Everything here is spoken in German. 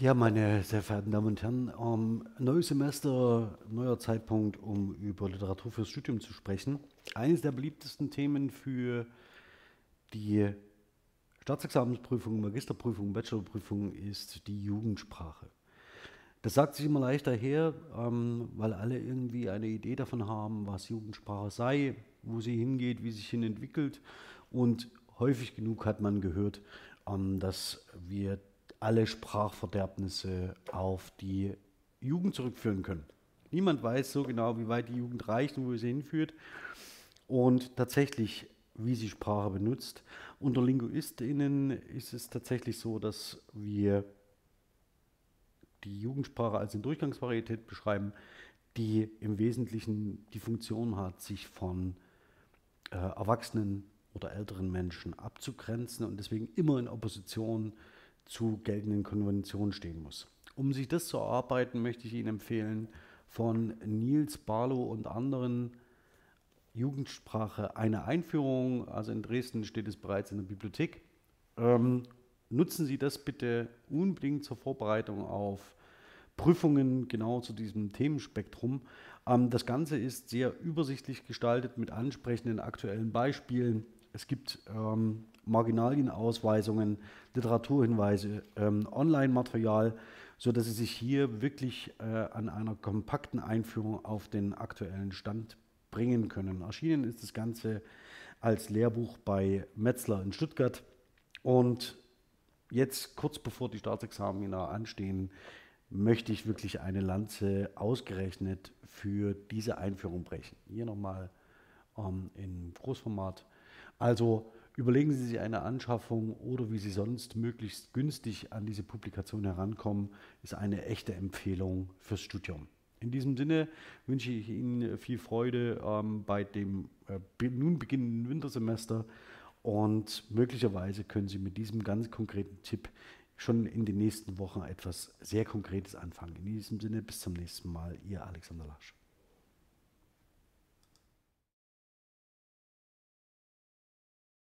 Ja, meine sehr verehrten Damen und Herren, ähm, neues Semester, neuer Zeitpunkt, um über Literatur fürs Studium zu sprechen. Eines der beliebtesten Themen für die Staatsexamensprüfung, Magisterprüfung, Bachelorprüfung ist die Jugendsprache. Das sagt sich immer leichter her, ähm, weil alle irgendwie eine Idee davon haben, was Jugendsprache sei, wo sie hingeht, wie sie sich hin entwickelt. Und häufig genug hat man gehört, ähm, dass wir alle Sprachverderbnisse auf die Jugend zurückführen können. Niemand weiß so genau, wie weit die Jugend reicht und wo sie hinführt. Und tatsächlich, wie sie Sprache benutzt. Unter LinguistInnen ist es tatsächlich so, dass wir die Jugendsprache als eine Durchgangsvarietät beschreiben, die im Wesentlichen die Funktion hat, sich von äh, Erwachsenen oder älteren Menschen abzugrenzen und deswegen immer in Opposition zu geltenden Konventionen stehen muss. Um sich das zu erarbeiten, möchte ich Ihnen empfehlen, von Nils Barlow und anderen Jugendsprache eine Einführung. Also in Dresden steht es bereits in der Bibliothek. Ähm, nutzen Sie das bitte unbedingt zur Vorbereitung auf Prüfungen genau zu diesem Themenspektrum. Ähm, das Ganze ist sehr übersichtlich gestaltet mit ansprechenden aktuellen Beispielen. Es gibt ähm, Marginalienausweisungen, Literaturhinweise, ähm, Online-Material, sodass Sie sich hier wirklich äh, an einer kompakten Einführung auf den aktuellen Stand bringen können. Erschienen ist das Ganze als Lehrbuch bei Metzler in Stuttgart und jetzt kurz bevor die Staatsexamina anstehen, möchte ich wirklich eine Lanze ausgerechnet für diese Einführung brechen. Hier nochmal ähm, in Großformat. Also überlegen Sie sich eine Anschaffung oder wie Sie sonst möglichst günstig an diese Publikation herankommen, ist eine echte Empfehlung fürs Studium. In diesem Sinne wünsche ich Ihnen viel Freude ähm, bei dem äh, nun beginnenden Wintersemester und möglicherweise können Sie mit diesem ganz konkreten Tipp schon in den nächsten Wochen etwas sehr Konkretes anfangen. In diesem Sinne, bis zum nächsten Mal, Ihr Alexander Lasch.